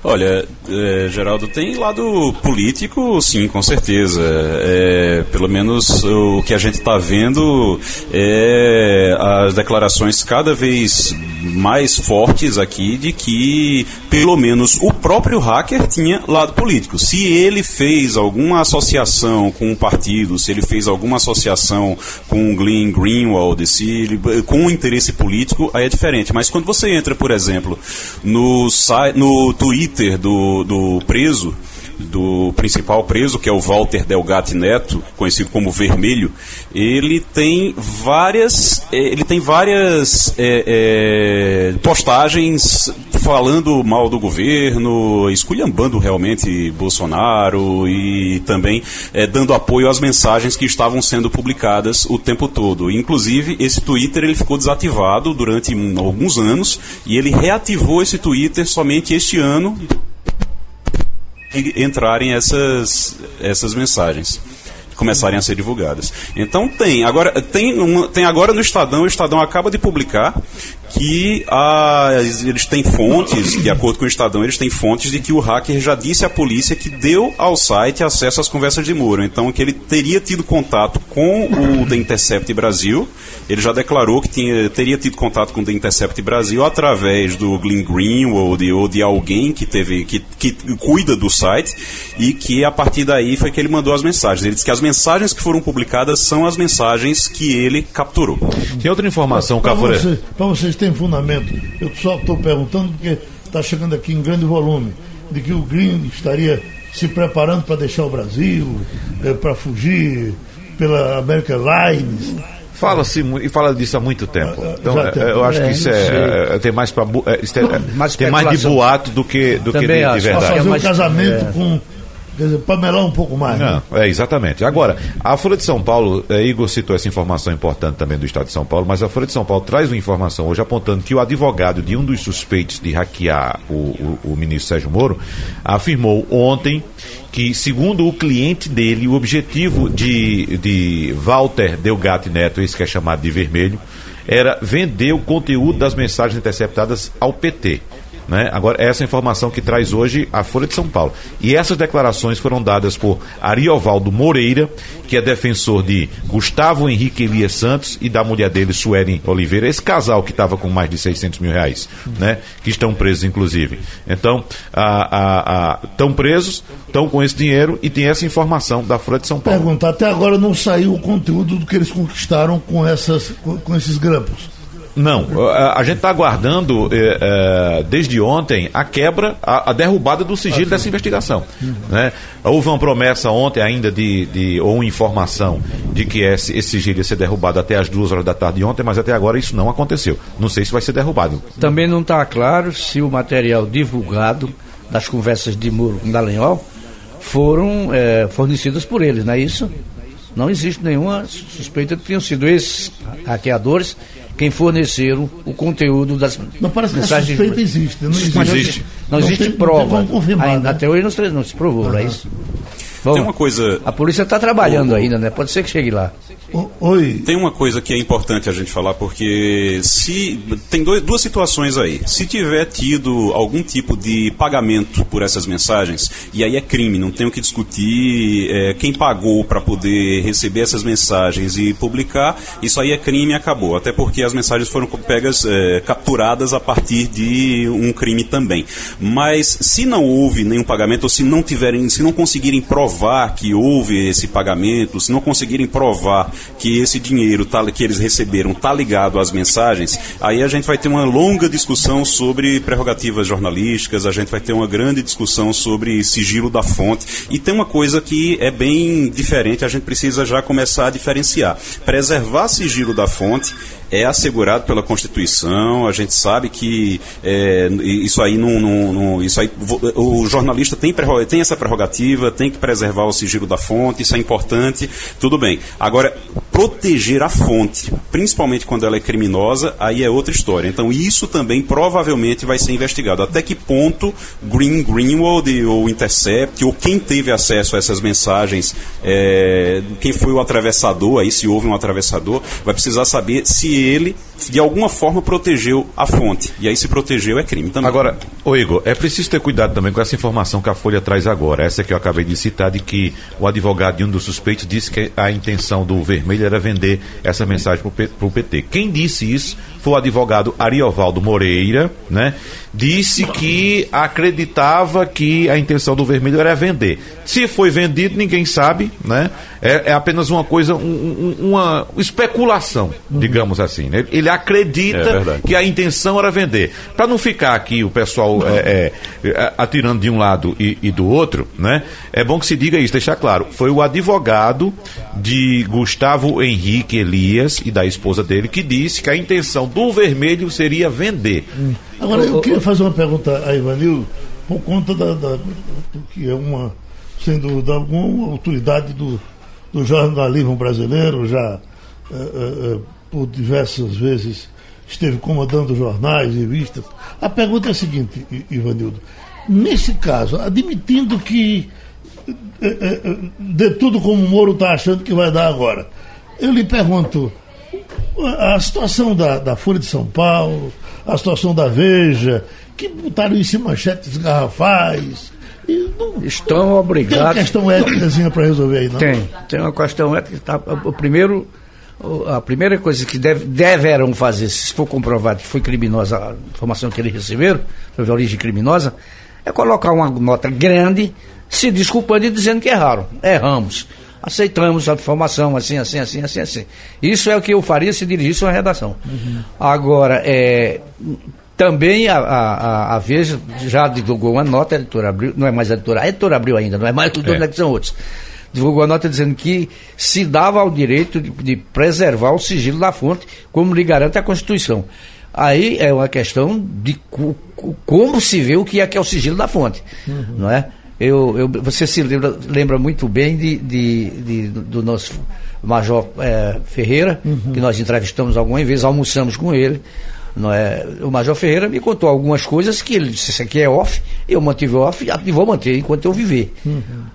Olha, é, Geraldo, tem lado político, sim, com certeza. É, pelo menos o que a gente está vendo é as declarações cada vez mais fortes aqui de que, pelo menos, o próprio hacker tinha lado político. Se ele fez alguma associação com um partido, se ele fez alguma associação com o Glenn Greenwald, se ele, com um interesse político, aí é diferente. Mas quando você entra, por exemplo, no, no Twitter, do, do preso, do principal preso, que é o Walter Delgatti Neto, conhecido como Vermelho, ele tem várias, é, ele tem várias é, é, postagens falando mal do governo, esculhambando realmente Bolsonaro e também é, dando apoio às mensagens que estavam sendo publicadas o tempo todo. Inclusive, esse Twitter ele ficou desativado durante alguns anos e ele reativou esse Twitter somente este ano entrarem essas, essas mensagens começarem a ser divulgadas. Então tem, agora tem, tem agora no Estadão, o Estadão acaba de publicar que ah, eles têm fontes, de acordo com o Estadão, eles têm fontes de que o hacker já disse à polícia que deu ao site acesso às conversas de Moro. Então, que ele teria tido contato com o The Intercept Brasil. Ele já declarou que tinha, teria tido contato com o The Intercept Brasil através do Glenn Greenwald ou de alguém que teve que, que cuida do site e que a partir daí foi que ele mandou as mensagens. Ele disse que as mensagens que foram publicadas são as mensagens que ele capturou.
Tem outra informação, Cafora.
Para vocês tem fundamento. Eu só estou perguntando porque está chegando aqui em grande volume de que o Green estaria se preparando para deixar o Brasil, é, para fugir pela American Airlines.
Fala-se e fala disso há muito tempo. Ah, então, é, eu acho que isso é, é, tem mais para é, tem mais de boato do que do que de, de verdade.
Para fazer um casamento com Quer dizer, para melar um pouco mais. Não,
né? É, exatamente. Agora, a Folha de São Paulo, é, Igor citou essa informação importante também do Estado de São Paulo, mas a Folha de São Paulo traz uma informação hoje apontando que o advogado de um dos suspeitos de hackear o, o, o ministro Sérgio Moro afirmou ontem que, segundo o cliente dele, o objetivo de, de Walter Delgatti Neto, esse que é chamado de vermelho, era vender o conteúdo das mensagens interceptadas ao PT. Né? Agora, essa informação que traz hoje a Folha de São Paulo. E essas declarações foram dadas por Ariovaldo Moreira, que é defensor de Gustavo Henrique Elias Santos e da mulher dele, Suelen Oliveira, esse casal que estava com mais de 600 mil reais, né? que estão presos, inclusive. Então, estão presos, estão com esse dinheiro e tem essa informação da Folha de São Paulo.
Pergunta, até agora não saiu o conteúdo do que eles conquistaram com, essas, com, com esses grampos.
Não, a, gente está aguardando é, é, desde ontem a quebra, a, a derrubada do sigilo ah, dessa investigação. Né? Houve uma promessa ontem ainda de, de ou informação de que esse, esse sigilo ia ser derrubado até as duas horas da tarde de ontem, mas até agora isso não aconteceu. Não sei se vai ser derrubado.
Também não está claro se o material divulgado das conversas de Muro com Dallagnol foram é, fornecidas por eles, não é isso? Não existe nenhuma suspeita de que tenham sido esses hackeadores quem forneceram o conteúdo das
não parece mensagens. Que a suspeita existe, não existe.
Não existe, não existe não prova. Ainda, né? Até hoje não, não se provou, uhum. não é isso? Bom,
Tem uma coisa.
A polícia está trabalhando ainda, né? Pode ser que chegue lá.
Oi. Tem uma coisa que é importante a gente falar, porque se. Tem dois, duas situações aí. Se tiver tido algum tipo de pagamento por essas mensagens, e aí é crime, não tem o que discutir. É, quem pagou para poder receber essas mensagens e publicar, isso aí é crime e acabou. Até porque as mensagens foram pegas, é, capturadas a partir de um crime também. Mas se não houve nenhum pagamento, ou se não tiverem, se não conseguirem provar que houve esse pagamento, se não conseguirem provar que esse dinheiro tá, que eles receberam está ligado às mensagens, aí a gente vai ter uma longa discussão sobre prerrogativas jornalísticas, a gente vai ter uma grande discussão sobre sigilo da fonte. E tem uma coisa que é bem diferente, a gente precisa já começar a diferenciar. Preservar sigilo da fonte é assegurado pela Constituição. A gente sabe que é, isso aí não, não, não, isso aí o jornalista tem, tem essa prerrogativa, tem que preservar o sigilo da fonte, isso é importante. Tudo bem. Agora proteger a fonte, principalmente quando ela é criminosa, aí é outra história. Então isso também provavelmente vai ser investigado. Até que ponto Green Greenwald ou Intercept ou quem teve acesso a essas mensagens, é, quem foi o atravessador, aí se houve um atravessador, vai precisar saber se ele de alguma forma protegeu a fonte. E aí se protegeu é crime também.
Agora, ô Igor, é preciso ter cuidado também com essa informação que a Folha traz agora. Essa que eu acabei de citar, de que o advogado de um dos suspeitos disse que a intenção do Vermelho era vender essa mensagem para o PT. Quem disse isso foi o advogado Ariovaldo Moreira, né? Disse que acreditava que a intenção do Vermelho era vender. Se foi vendido, ninguém sabe, né? É, é apenas uma coisa, um, um, uma especulação, digamos assim. Né? Ele acredita
É
que a intenção era vender. Para não ficar aqui o pessoal é, é, atirando de um lado e, e do outro, né? É bom que se diga isso, deixar claro. Foi o advogado de Gustavo Henrique Elias e da esposa dele que disse que a intenção do vermelho seria vender.
Agora, eu queria fazer uma pergunta a Ivanil, por conta da, da- do que é uma, sem dúvida alguma, autoridade do, do jornalismo brasileiro, já eh, eh, por diversas vezes esteve comandando jornais, revistas. A pergunta é a seguinte, Ivanildo. Nesse caso, admitindo que dê tudo como o Moro está achando que vai dar agora, eu lhe pergunto, a situação da, da Folha de São Paulo, a situação da Veja, que botaram isso em manchetes garrafais. Não,
Estão
tem uma
obrigados.
questão éticazinha para resolver aí, não?
Tem, tem uma questão ética. Tá, o primeiro, a primeira coisa que deve, deverão fazer, se for comprovado que foi criminosa a informação que eles receberam, sobre a origem criminosa, é colocar uma nota grande, se desculpando e dizendo que erraram. Erramos. Aceitamos a informação assim, assim, assim, assim, assim. Isso é o que eu faria se dirigisse uma redação. Agora, é, também a, a, a- Veja já divulgou uma nota, a editora Abril, não é mais a editora, a editora Abril ainda, não é mais tudo
É.
que são outros. Divulgou a nota dizendo que se dava ao direito de, de preservar o sigilo da fonte, como lhe garante a Constituição. Aí é uma questão de co- co- como se vê o que é que é o sigilo da fonte, não é? Eu, eu- você se lembra, lembra muito bem de, de- de- do nosso Major eh, Ferreira, que nós entrevistamos algumas vezes, almoçamos com ele. Não é? O Major Ferreira me contou algumas coisas que ele disse: Isso aqui é off, eu mantive off e vou manter enquanto eu viver.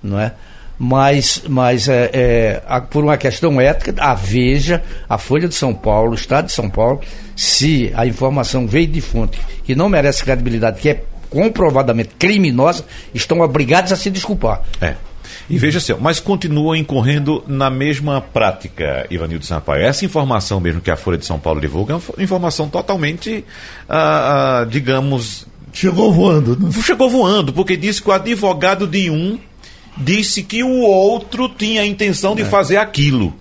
Não é? Mas, mas é, é, a- por uma questão ética, a Veja, a Folha de São Paulo, o Estado de São Paulo, se a informação veio de fonte que não merece credibilidade, que é comprovadamente criminosa, estão obrigados a se desculpar.
É. E veja só, mas continuam incorrendo na mesma prática, Ivanildo Sampaio. Essa informação mesmo que a Folha de São Paulo divulga é uma fo- informação totalmente, ah, ah, digamos,
Chegou voando. Não?
chegou voando, porque disse que o advogado de um disse que o outro tinha a intenção de fazer aquilo.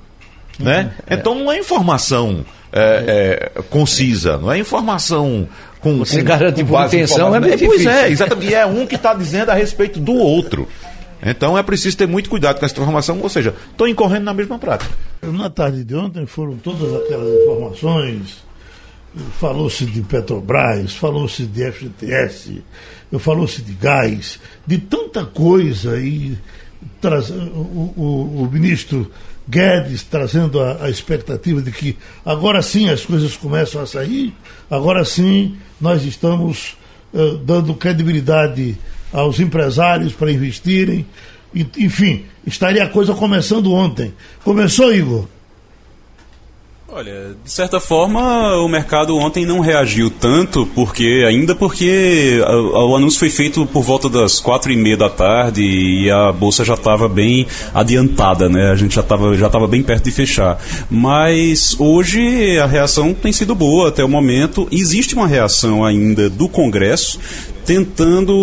Né? Então não é informação é, é, concisa, não é informação com,
Você
com,
garante
com base
intenção, é
informação.
meio
Pois
difícil.
é, exatamente. E é um que está dizendo a respeito do outro. Então é preciso ter muito cuidado com essa informação, ou seja, estão incorrendo na mesma prática.
Na tarde de ontem foram todas aquelas informações. Falou-se de Petrobras, falou-se de FGTS, falou-se de gás, de tanta coisa e traz, o, o- o ministro Guedes trazendo a, a expectativa de que agora sim as coisas começam a sair, agora sim nós estamos eh, dando credibilidade aos empresários para investirem. Enfim, estaria a coisa começando ontem. Começou, Igor?
Olha, de certa forma, o mercado ontem não reagiu tanto, porque ainda porque o anúncio foi feito por volta das quatro e meia da tarde e a bolsa já estava bem adiantada, né? A gente já estava já tava bem perto de fechar. Mas hoje a reação tem sido boa até o momento. Existe uma reação ainda do Congresso tentando,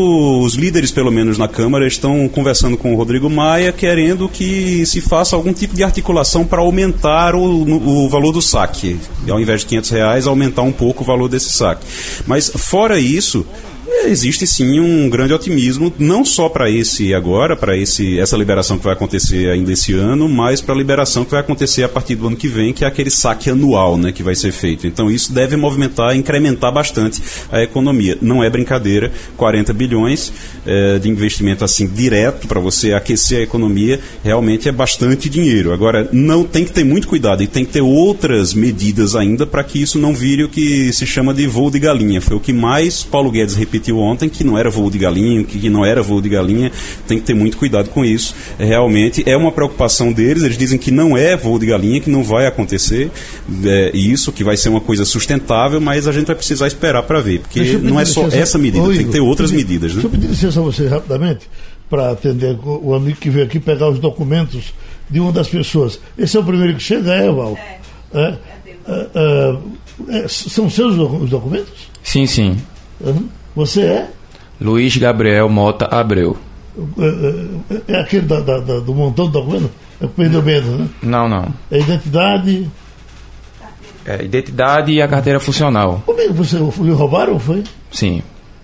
os líderes, pelo menos na Câmara, estão conversando com o Rodrigo Maia, querendo que se faça algum tipo de articulação para aumentar o, o valor do saque. Ao invés de 500 reais, aumentar um pouco o valor desse saque. Mas, fora isso, existe sim um grande otimismo, não só para esse agora, para esse essa liberação que vai acontecer ainda esse ano, mas para a liberação que vai acontecer a partir do ano que vem, que é aquele saque anual, né, que vai ser feito. Então isso deve movimentar, incrementar bastante a economia. Não é brincadeira, 40 bilhões eh, de investimento assim direto para você aquecer a economia, realmente é bastante dinheiro. Agora não tem que ter muito cuidado e tem que ter outras medidas ainda para que isso não vire o que se chama de voo de galinha. Foi o que mais Paulo Guedes repetiu transmitiu ontem, que não era voo de galinha, que não era voo de galinha, tem que ter muito cuidado com isso. É, realmente é uma preocupação deles, eles dizem que não é voo de galinha, que não vai acontecer é, isso, que vai ser uma coisa sustentável, mas a gente vai precisar esperar para ver, porque não é só licença. essa medida, Ô, tem que ter outras
pedir,
medidas. Né?
Deixa eu pedir licença a você rapidamente, para atender o amigo que veio aqui pegar os documentos de uma das pessoas. Esse é o primeiro que chega, é, Val? É. é, é, é são seus os documentos?
Sim, sim.
Uhum. Você é?
Luiz Gabriel Mota Abreu.
É, é aquele da, da, da, do montão do documento? É o perdeu medo, né?
Não, não.
É identidade.
É, identidade e a carteira funcional.
Como é que você foi roubaram foi?
Sim.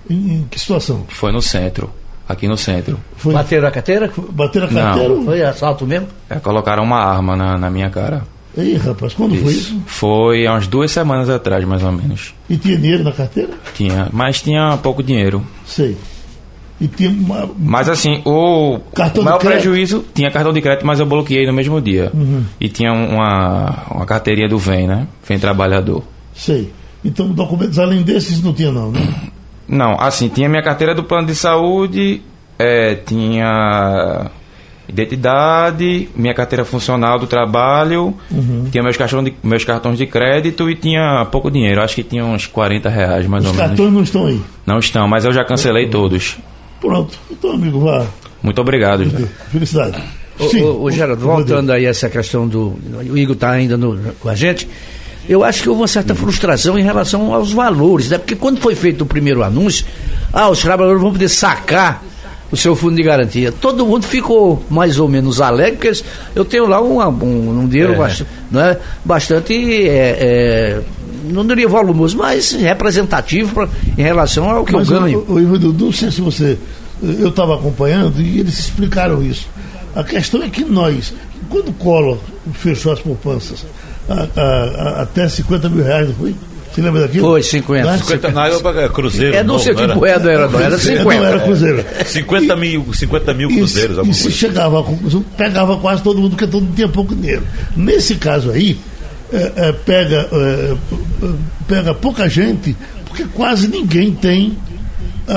Em, em, que situação?
Foi no centro. Aqui no centro.
Foi... Bateram a carteira?
Bateram a carteira?
Não. Foi assalto mesmo?
É, colocaram uma arma na, na minha cara.
Ei, rapaz, quando isso. foi isso?
Foi há umas duas semanas atrás, mais ou menos.
E tinha dinheiro na carteira?
Tinha, mas tinha pouco dinheiro.
Sei. E tinha uma...
Mas assim, o cartão maior prejuízo tinha cartão de crédito, mas eu bloqueei no mesmo dia. Uhum. E tinha uma, uma carteirinha do VEM, né? VEM Trabalhador.
Sei. Então documentos além desses não tinha não, né?
Não, assim, tinha minha carteira do plano de saúde, é, tinha identidade, minha carteira funcional do trabalho, uhum. tinha meus, cartões de, meus cartões de crédito e tinha pouco dinheiro. Acho que tinha uns 40 reais mais
Os
ou menos.
Os cartões não estão aí?
Não estão, mas eu já cancelei todos.
Pronto. Então, amigo, vá.
Muito obrigado.
Felicidade.
Sim. O, o, Geraldo, voltando aí a essa questão do. O Igor está ainda no, com a gente. Eu acho que houve uma certa frustração em relação aos valores, né? Porque quando foi feito o primeiro anúncio, ah, os trabalhadores vão poder sacar o seu fundo de garantia. Todo mundo ficou mais ou menos alegre, porque eu tenho lá um, um, um dinheiro é. bastante, né, bastante é, é, não diria volumoso, mas representativo pra, em relação ao que mas eu ganho.
O, o, o, não sei se você. Eu estava acompanhando e eles explicaram isso. A questão é que nós, quando o Collor fechou as poupanças a, a, a, até 50 mil reais, não foi? Você lembra daquilo?
Foi, 50.
Não, 50 na época Cruzeiro.
É, não sei que moeda era, não, era 50. Não
era Cruzeiro.
50 mil, 50 mil cruzeiros.
E, e se chegava a conclusão, pegava quase todo mundo, porque todo mundo tinha pouco dinheiro. Nesse caso aí, é, é, pega, é, pega pouca gente, porque quase ninguém tem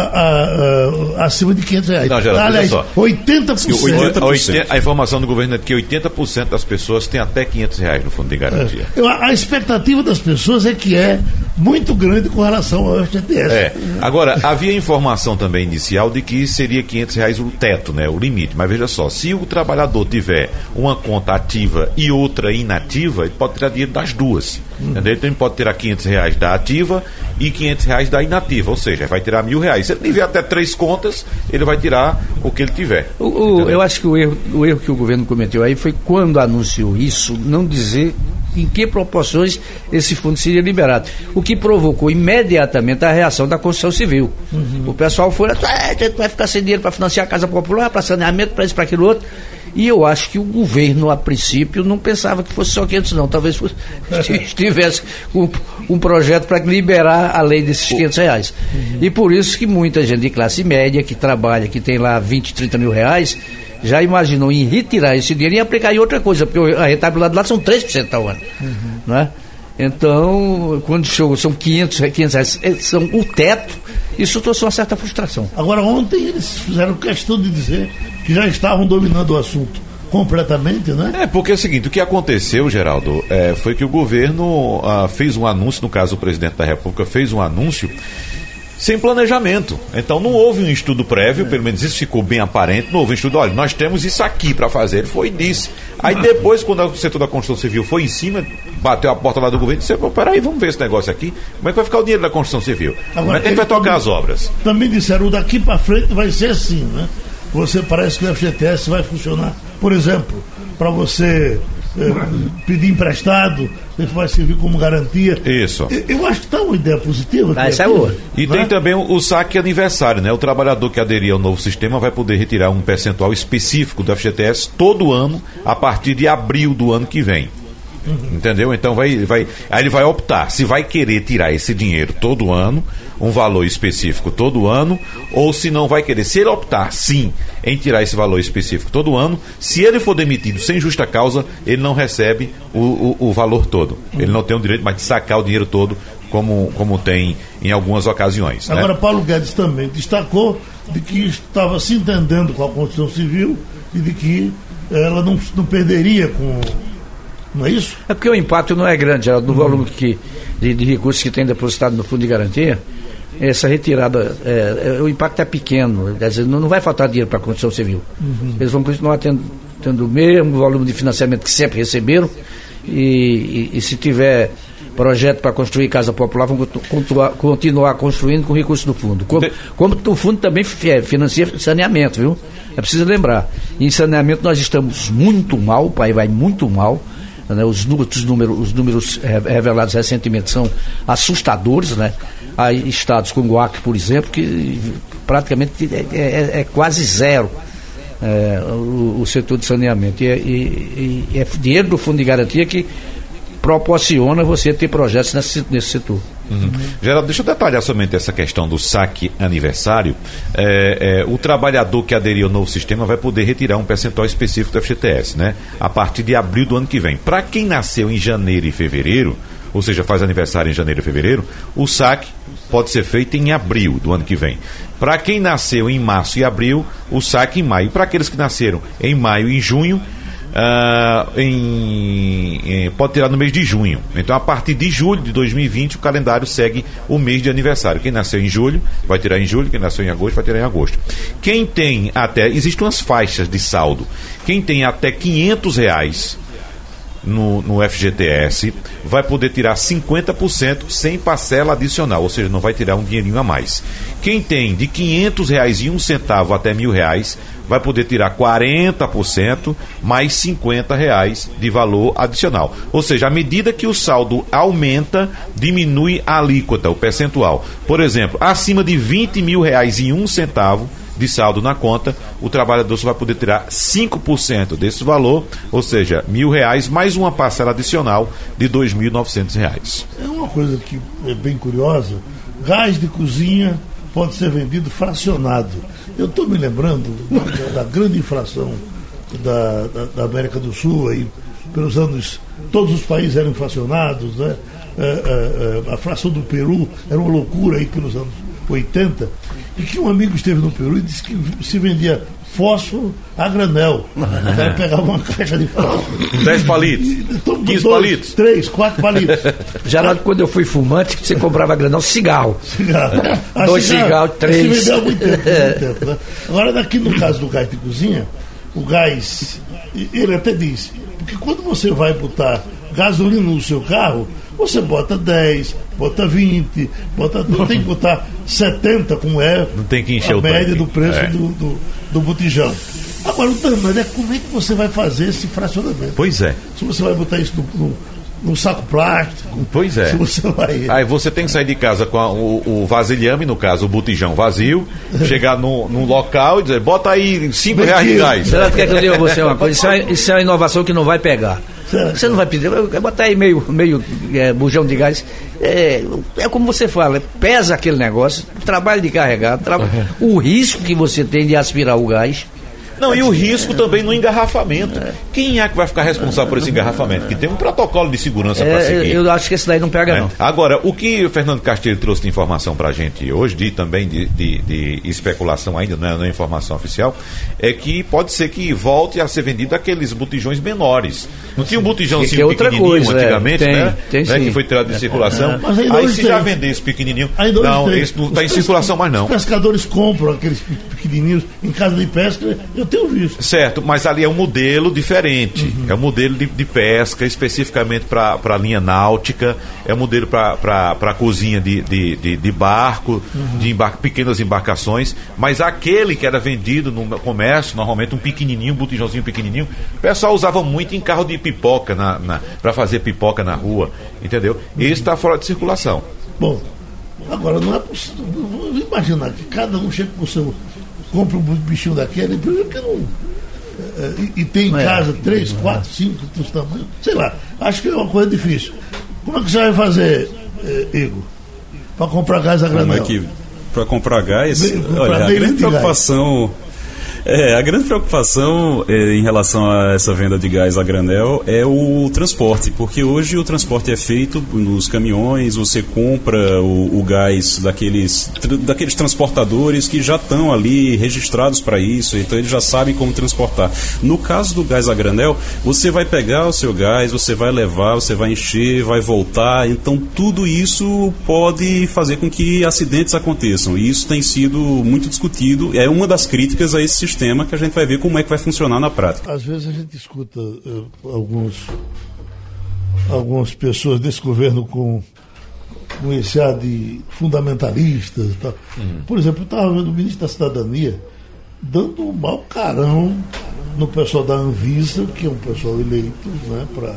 a, acima de 500 reais.
Não, Geraldo,
Aliás,
só.
80%.
80%. A informação do governo é que 80% das pessoas têm até 500 reais no fundo de garantia.
É. A, a, expectativa das pessoas é que é muito grande com relação ao FGTS.
É. Agora, havia informação também inicial de que seria 500 reais o teto, né, o limite. Mas veja só, se o trabalhador tiver uma conta ativa e outra inativa, ele pode tirar dinheiro das duas. Entendeu? Então ele pode tirar 500 reais da ativa e 500 reais da inativa, ou seja, vai tirar mil reais. Se ele tiver até três contas, ele vai tirar o que ele tiver.
O, o, eu acho que o erro, o erro que o governo cometeu aí foi quando anunciou isso, não dizer em que proporções esse fundo seria liberado. O que provocou imediatamente a reação da construção civil. Uhum. O pessoal foi, ah, a gente vai ficar sem dinheiro para financiar a casa popular, para saneamento, para isso, para aquilo outro. E eu acho que o governo, a princípio, não pensava que fosse só 500, não. Talvez fosse, tivesse um, um projeto para liberar a lei desses 500 reais. Uhum. E por isso que muita gente de classe média, que trabalha, que tem lá 20, 30 mil reais, já imaginou em retirar esse dinheiro e aplicar em outra coisa, porque a rentabilidade lá são 3% ao ano. Uhum. Não é? Então, quando chegou, são 500, 500 reais, é, são o teto, isso trouxe uma certa frustração.
Agora, ontem eles fizeram questão de dizer que já estavam dominando o assunto completamente, né?
É, porque é o seguinte, o que aconteceu, Geraldo, é, foi que o governo ah, fez um anúncio, no caso o presidente da República fez um anúncio sem planejamento. Então não houve um estudo prévio, pelo menos isso ficou bem aparente, não houve um estudo, olha, nós temos isso aqui para fazer. Ele foi e disse. Aí depois, quando o setor da construção civil foi em cima, bateu a porta lá do governo e disse, peraí, vamos ver esse negócio aqui. Como é que vai ficar o dinheiro da construção civil? Agora, Como é que a gente vai tocar as obras?
Também disseram, daqui para frente vai ser assim, né? Você parece que o FGTS vai funcionar, por exemplo, para você é, pedir emprestado, isso vai servir como garantia.
Isso.
Eu acho que está uma ideia positiva.
Ah, essa é boa.
E tem também o, o, saque aniversário, né? O trabalhador que aderir ao novo sistema vai poder retirar um percentual específico do FGTS todo ano, a partir de abril do ano que vem. Uhum. Entendeu? Então vai, vai, aí ele vai optar se vai querer tirar esse dinheiro todo ano, um valor específico todo ano, ou se não vai querer. Se ele optar sim em tirar esse valor específico todo ano, se ele for demitido sem justa causa, ele não recebe o, o, o valor todo. Ele não tem o direito mais de sacar o dinheiro todo como, como tem em algumas ocasiões. né?
Agora, Paulo Guedes também destacou de que estava se entendendo com a Constituição Civil e de que ela não, não perderia com. Não é isso?
É porque o impacto não é grande, Geraldo, no volume que, de, de recursos que tem depositado no Fundo de Garantia. Essa retirada, é, é, o impacto é pequeno, quer dizer, não, não vai faltar dinheiro para a Constituição Civil. Eles vão continuar tendo, tendo o mesmo volume de financiamento que sempre receberam e, e- e se tiver projeto para construir casa popular, vão continuar, continuar construindo com recursos do fundo. Como, como o fundo também fi- financia saneamento, viu? É preciso lembrar. Em saneamento nós estamos muito mal, o país vai muito mal. Né? Os, os números, os números eh, revelados recentemente são assustadores, né? Há estados como o Acre, por exemplo, que praticamente é, é- é quase zero é, o, o setor de saneamento. E, é- e- e é dinheiro do Fundo de Garantia que proporciona você ter projetos nesse, nesse setor.
Uhum. Geraldo, deixa eu detalhar somente essa questão do saque aniversário. É, é, o trabalhador que aderir ao novo sistema vai poder retirar um percentual específico do FGTS, né? A partir de abril do ano que vem. Para quem nasceu em janeiro e fevereiro, ou seja, faz aniversário em janeiro e fevereiro, o saque pode ser feito em abril do ano que vem. Para quem nasceu em março e abril, o saque em maio. Para aqueles que nasceram em maio e junho, ah, em- em- pode tirar no mês de junho. Então, a partir de julho de 2020, o calendário segue o mês de aniversário. Quem nasceu em julho vai tirar em julho, quem nasceu em agosto vai tirar em agosto. Quem tem até. Existem umas faixas de saldo. Quem tem até 500 reais no, no FGTS vai poder tirar 50% sem parcela adicional, ou seja, não vai tirar um dinheirinho a mais. Quem tem de 500 reais e um centavo até mil reais vai poder tirar 40% mais 50 reais de valor adicional. Ou seja, à medida que o saldo aumenta, diminui a alíquota, o percentual. Por exemplo, acima de 20 mil reais e um centavo de saldo na conta, o trabalhador só vai poder tirar 5% desse valor, ou seja, mil reais mais uma parcela adicional de 2.900 reais.
É uma coisa que é bem curiosa. Gás de cozinha pode ser vendido fracionado. Eu estou me lembrando da, da grande inflação da, da, da América do Sul aí, pelos anos. Todos os países eram inflacionados, né? É, é, é, a fração do Peru era uma loucura aí pelos anos 80. E que um amigo esteve no Peru e disse que se vendia fósforo a granel. O cara pegava uma caixa de fósforo.
10 palitos,
Toma
15
dois,
palitos.
Três, quatro palitos.
Geraldo, quando eu fui fumante, você comprava granal cigarro.
Cigarro.
Dois cigarros, três.
Se vendeu há muito tempo, muito tempo, né? Agora, daqui no caso do gás de cozinha, o gás, ele até disse, porque quando você vai botar gasolina no seu carro, você bota 10, bota 20, bota, não tem que botar 70, como é
Não tem que encher
a
o
média
tanque.
do preço
É.
do, do, do botijão. Agora, o danado é como é que você vai fazer esse fracionamento?
Pois é.
Se você vai botar isso no, no, no saco plástico,
Pois é.
se você vai...
Aí você tem que sair de casa com a- o, o vasilhame, no caso, o botijão vazio, chegar no, num local e dizer, bota aí 5 reais de gás.
Geraldo, quer que eu diga a você uma coisa? Isso é, isso é uma inovação que não vai pegar. Você não vai pedir, vai botar aí meio, meio é, bujão de gás. É, é como você fala, pesa aquele negócio, trabalho de carregar, traba- o risco que você tem de aspirar o gás.
Não, e o risco também no engarrafamento. Quem é que vai ficar responsável por esse engarrafamento? Que tem um protocolo de segurança para
É,
seguir.
eu acho que esse daí não pega,
né?
não.
Agora, o que o Fernando Castilho trouxe de informação para a gente hoje, de, também de, de- de especulação ainda, não é, não é informação oficial, é que pode ser que volte a ser vendido aqueles botijões menores. Não tinha um botijãozinho
Que- que é outra
pequenininho
coisa, é.
antigamente,
Tem,
né?
tem
Né?
sim.
Que foi tirado de circulação.
Mas ainda
Aí se
tem.
já vender esse pequenininho, não,
tem.
esse não está em circulação mais não.
Os pescadores compram aqueles pe- pequenininhos em casa de pesca, eu tenho visto.
Certo, mas ali é um modelo diferente. É um modelo de, de pesca, especificamente para a linha náutica, é um modelo para cozinha de, de, de, de barco, de embar- pequenas embarcações. Mas aquele que era vendido no comércio, normalmente um pequenininho, um botijãozinho pequenininho, o pessoal usava muito em carro de pipoca, na, para fazer pipoca na rua, entendeu? Esse está fora de circulação.
Bom, agora não é possível. Imaginar que cada um chega com o seu. Compra um bichinho daquele, porque não. é, e, e tem em
É.
casa três, quatro, cinco dos tamanhos. Sei lá, acho que é uma coisa difícil. Como é que você vai fazer, eh, Igor? Para comprar gás a
Como
granel?
é que para comprar gás,
comprar
olha, a grande
de gás.
É, a grande preocupação é, em relação a essa venda de gás a granel é o transporte, porque hoje o transporte é feito nos caminhões, você compra o, o gás daqueles, daqueles transportadores que já estão ali registrados para isso, então eles já sabem como transportar. No caso do gás a granel, você vai pegar o seu gás, você vai levar, você vai encher, vai voltar, então tudo isso pode fazer com que acidentes aconteçam, e isso tem sido muito discutido, é uma das críticas a esse sistema que a gente vai ver como é que vai funcionar na prática.
Às vezes a gente escuta eh, alguns, algumas pessoas desse governo com, com esse ar de fundamentalistas e tal. Por exemplo, eu estava vendo o ministro da Cidadania dando um mau carão no pessoal da Anvisa, que é um pessoal eleito né, para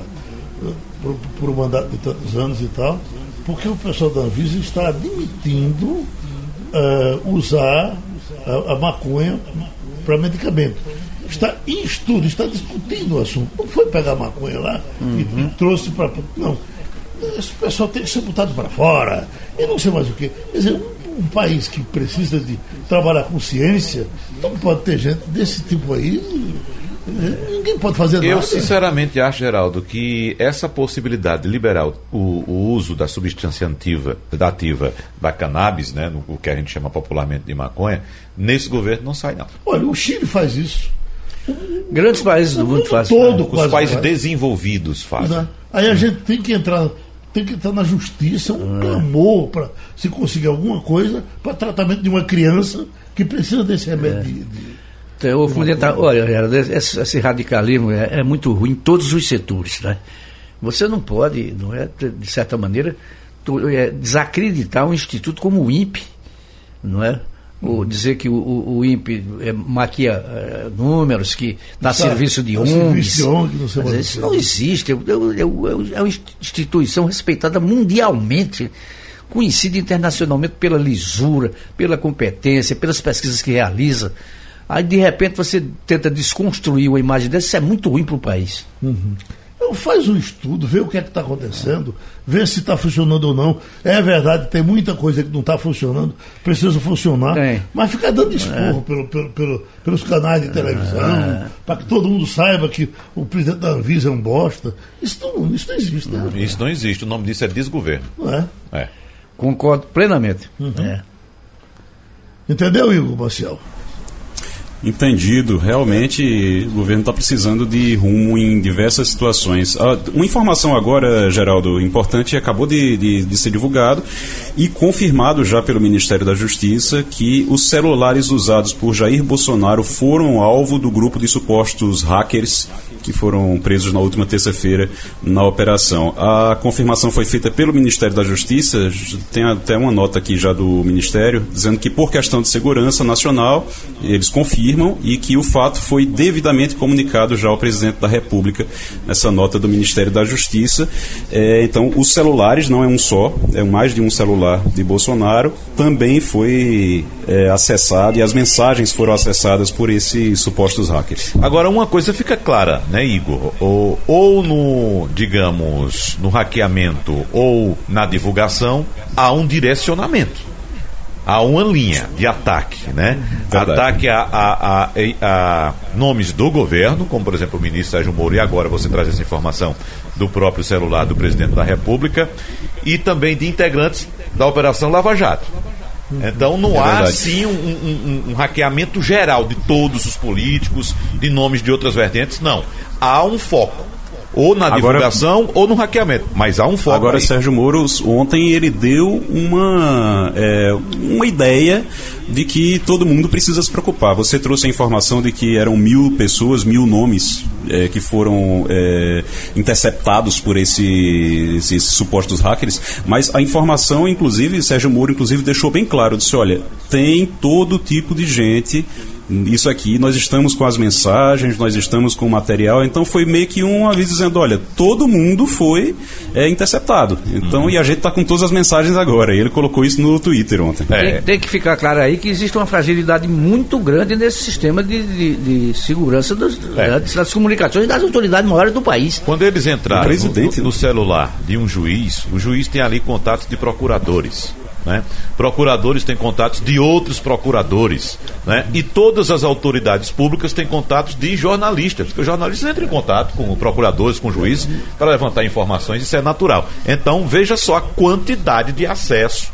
por, por um mandato de tantos anos e tal, porque o pessoal da Anvisa está admitindo eh, usar a, a maconha para medicamento. Está em estudo, está discutindo o assunto. Não foi pegar maconha lá e, e trouxe para. Não. Esse pessoal tem que ser botado para fora. E não sei mais o quê. Quer dizer, um, um país que precisa de trabalhar com ciência, não pode ter gente desse tipo aí. Ninguém pode fazer
Eu
nada.
sinceramente acho, Geraldo, que essa possibilidade de liberar o, o uso da substância ativa, da ativa da cannabis, né, no, o que a gente chama popularmente de maconha, nesse governo não sai não.
Olha, o Chile faz isso.
Grandes países do mundo fazem.
todo.
Os
quase
países
faz.
desenvolvidos fazem.
Né? Aí a gente tem que entrar, tem que entrar na justiça, um clamor para se conseguir alguma coisa para tratamento de uma criança que precisa desse remédio. de- de-
Então, o fundamental, olha, Geraldo, esse, esse radicalismo é, é muito ruim em todos os setores. Né? Você não pode, não é, de certa maneira, tu- é, desacreditar um instituto como o INPE, não é? Ou dizer que o, o, o INPE é, maquia é, números, que dá
Sabe,
serviço de ONGs.
serviço de ONG, não sei
Mas isso
quê.
não existe. É, é- é- é uma instituição respeitada mundialmente, conhecida internacionalmente pela lisura, pela competência, pelas pesquisas que realiza. Aí, de repente, você tenta desconstruir uma imagem dessa, isso é muito ruim para o país.
Então faz um estudo, vê o que é que está acontecendo, vê se está funcionando ou não. É verdade, tem muita coisa que não está funcionando, precisa funcionar.
Tem.
Mas ficar dando esporro pelo, pelo- pelo- pelos canais de televisão, para que todo mundo saiba que o presidente da Anvisa é um bosta. Isso não, isso não existe, né?
Isso não existe, o nome disso é desgoverno.
Não é?
É.
Concordo plenamente.
Uhum.
É.
Entendeu, Igor Marcial?
Entendido. Realmente, o governo está precisando de rumo em diversas situações. Ah, uma informação agora, Geraldo, importante, acabou de, de- de ser divulgado e confirmado já pelo Ministério da Justiça que os celulares usados por Jair Bolsonaro foram alvo do grupo de supostos hackers que foram presos na última terça-feira na operação. A confirmação foi feita pelo Ministério da Justiça, tem até uma nota aqui já do Ministério, dizendo que por questão de segurança nacional, eles confirmam e que o fato foi devidamente comunicado já ao presidente da República nessa nota do Ministério da Justiça. É, então, os celulares, não é um só, é mais de um celular de Bolsonaro, também foi é, acessado e as mensagens foram acessadas por esses supostos hackers.
Agora, uma coisa fica clara, né, Igor? Ou, ou no, digamos, no hackeamento ou na divulgação, há um direcionamento. Há uma linha de ataque, né?
Verdade.
Ataque a, a- a- a nomes do governo, como por exemplo o ministro Sérgio Moro, e agora você traz essa informação do próprio celular do presidente da República, e também de integrantes da Operação Lava Jato. Então não
É
há
verdade.
sim um, um- um- um hackeamento geral de todos os políticos, de nomes de outras vertentes, não. Há um foco. Ou na
Agora-
divulgação ou no hackeamento. Mas há um foco.
Agora,
aí.
Sérgio Moro, ontem ele deu uma, é, uma ideia de que todo mundo precisa se preocupar. Você trouxe a informação de que eram mil pessoas, mil nomes é, que foram é, interceptados por esse- esses supostos hackers, mas a informação, inclusive, Sérgio Moro, inclusive, deixou bem claro, disse, olha, tem todo tipo de gente isso aqui, nós estamos com as mensagens, nós estamos com o material, então foi meio que um aviso dizendo, olha, todo mundo foi é, interceptado. Então, e a gente está com todas as mensagens agora. E ele colocou isso no Twitter ontem.
É.
Tem, tem que ficar claro aí que existe uma fragilidade muito grande nesse sistema de, de- de segurança das,
É.
das comunicações das autoridades maiores do país.
Quando eles entraram
O presidente,
no, no celular de um juiz, o juiz tem ali contatos de procuradores. Né? Procuradores têm contatos de outros procuradores. Né? E todas as autoridades públicas têm contatos de jornalistas, porque os jornalistas entram em contato com procuradores, com juízes, para levantar informações, isso é natural. Então, veja só a quantidade de acesso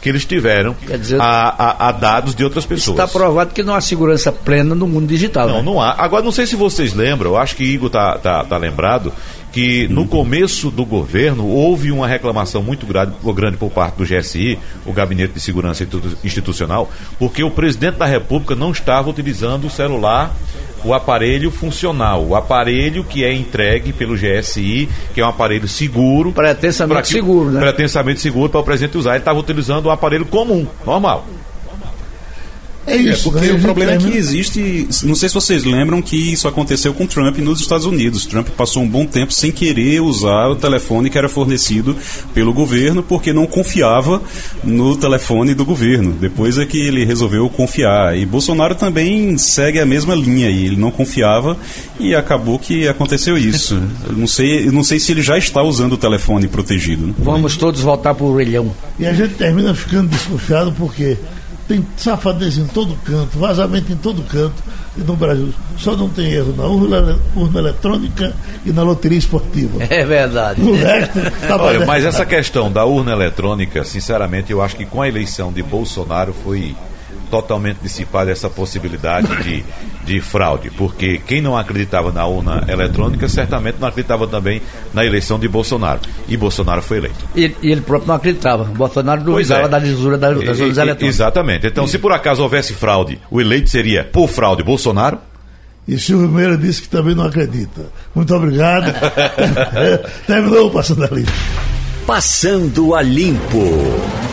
que eles tiveram
dizer,
a, a, a, dados de outras pessoas.
Está provado que não há segurança plena no mundo digital.
Não,
né?
não há. Agora, não sei se vocês lembram, eu acho que Igor está tá, tá lembrado, que no começo do governo houve uma reclamação muito grande, grande por parte do GSI, o Gabinete de Segurança Institucional, porque o presidente da República não estava utilizando o celular o aparelho funcional, o aparelho que é entregue pelo GSI, que é um aparelho seguro.
Pretensamente que, seguro, né?
Pretensamente seguro para o presidente usar. Ele estava utilizando um aparelho comum, normal.
É isso. É porque o problema é que existe. Não sei se vocês lembram que isso aconteceu com Trump nos Estados Unidos. Trump passou um bom tempo sem querer usar o telefone que era fornecido pelo governo porque não confiava no telefone do governo. Depois é que ele resolveu confiar. E Bolsonaro também segue a mesma linha e ele não confiava e acabou que aconteceu isso. Eu não sei, eu não sei se ele já está usando o telefone protegido. Né?
Vamos todos voltar para o orelhão.
E a gente termina ficando desconfiado porque tem safadez em todo canto, vazamento em todo canto e no Brasil. Só não tem erro na urna, urna eletrônica e na loteria esportiva.
É verdade.
O resto, tá
Olha, mas essa questão da urna eletrônica, sinceramente, eu acho que com a eleição de Bolsonaro foi totalmente dissipada essa possibilidade de, de fraude, porque quem não acreditava na urna eletrônica certamente não acreditava também na eleição de Bolsonaro. E Bolsonaro foi eleito.
E, e ele próprio não acreditava. Bolsonaro duvidava é. da lisura das, das urnas eletrônicas.
Exatamente. Então, e... se por acaso houvesse fraude, o eleito seria por fraude Bolsonaro?
E Silvio Meira disse que também não acredita. Muito obrigado. Terminou o Passando a Limpo.
Passando a Limpo.